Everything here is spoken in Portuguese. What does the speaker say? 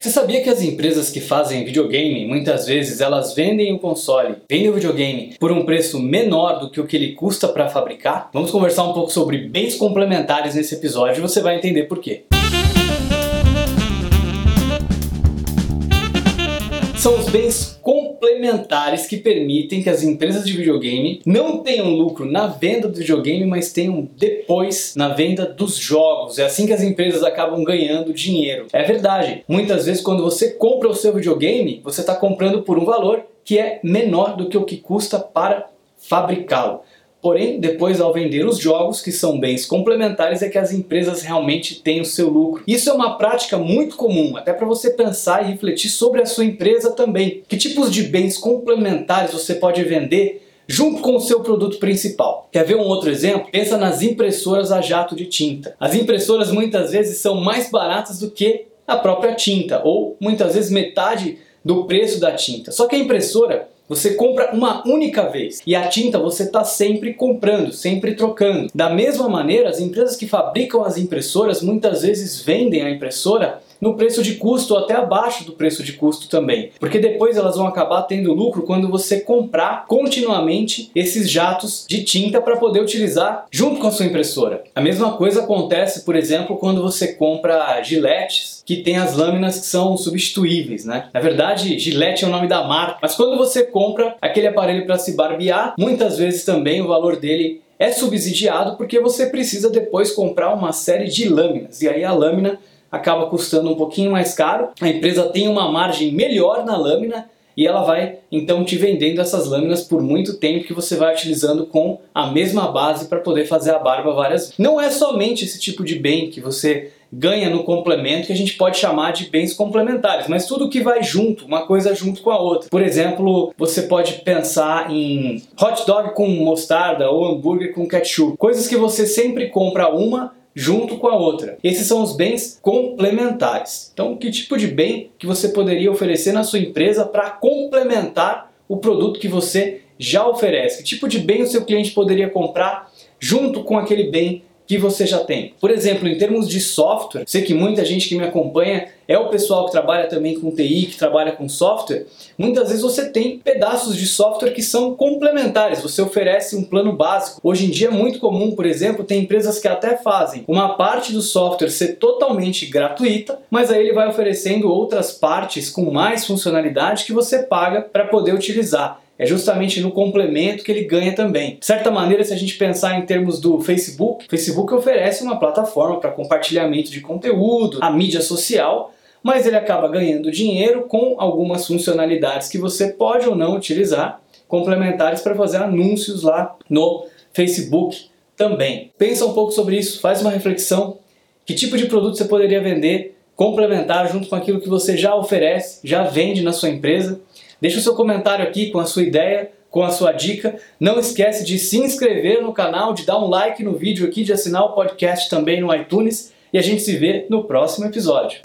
Você sabia que as empresas que fazem videogame, muitas vezes elas vendem o console, vendem o videogame por um preço menor do que o que ele custa para fabricar? Vamos conversar um pouco sobre bens complementares nesse episódio e você vai entender por quê. São os bens complementares que permitem que as empresas de videogame não tenham lucro na venda do videogame, mas tenham depois na venda dos jogos. É assim que as empresas acabam ganhando dinheiro. É verdade. Muitas vezes, quando você compra o seu videogame, você está comprando por um valor que é menor do que o que custa para fabricá-lo. Porém, depois ao vender os jogos, que são bens complementares, é que as empresas realmente têm o seu lucro. Isso é uma prática muito comum, até para você pensar e refletir sobre a sua empresa também. Que tipos de bens complementares você pode vender junto com o seu produto principal. Quer ver um outro exemplo? Pensa nas impressoras a jato de tinta. As impressoras muitas vezes são mais baratas do que a própria tinta, ou muitas vezes metade do preço da tinta. Só que a impressora você compra uma única vez e a tinta você está sempre comprando, sempre trocando. Da mesma maneira, as empresas que fabricam as impressoras muitas vezes vendem a impressora no preço de custo ou até abaixo do preço de custo também. Porque depois elas vão acabar tendo lucro quando você comprar continuamente esses jatos de tinta para poder utilizar junto com a sua impressora. A mesma coisa acontece, por exemplo, quando você compra giletes que tem as lâminas que são substituíveis, né? Na verdade, Gillette é o nome da marca, mas quando você compra aquele aparelho para se barbear, muitas vezes também o valor dele é subsidiado porque você precisa depois comprar uma série de lâminas e aí a lâmina acaba custando um pouquinho mais caro. A empresa tem uma margem melhor na lâmina e ela vai então te vendendo essas lâminas por muito tempo que você vai utilizando com a mesma base para poder fazer a barba várias vezes. Não é somente esse tipo de bem que você ganha no complemento que a gente pode chamar de bens complementares, mas tudo que vai junto, uma coisa junto com a outra. Por exemplo, você pode pensar em hot dog com mostarda ou hambúrguer com ketchup, coisas que você sempre compra uma junto com a outra. Esses são os bens complementares. Então, que tipo de bem que você poderia oferecer na sua empresa para complementar o produto que você já oferece? Que tipo de bem o seu cliente poderia comprar junto com aquele bem que você já tem. Por exemplo, em termos de software, sei que muita gente que me acompanha é o pessoal que trabalha também com TI, que trabalha com software. Muitas vezes você tem pedaços de software que são complementares, você oferece um plano básico. Hoje em dia é muito comum, por exemplo, tem empresas que até fazem uma parte do software ser totalmente gratuita, mas aí ele vai oferecendo outras partes com mais funcionalidade que você paga para poder utilizar é justamente no complemento que ele ganha também. De certa maneira, se a gente pensar em termos do Facebook, o Facebook oferece uma plataforma para compartilhamento de conteúdo, a mídia social, mas ele acaba ganhando dinheiro com algumas funcionalidades que você pode ou não utilizar, complementares para fazer anúncios lá no Facebook também. Pensa um pouco sobre isso, faz uma reflexão. Que tipo de produto você poderia vender, complementar junto com aquilo que você já oferece, já vende na sua empresa? Deixa o seu comentário aqui com a sua ideia, com a sua dica. Não esquece de se inscrever no canal, de dar um like no vídeo aqui, de assinar o podcast também no iTunes e a gente se vê no próximo episódio.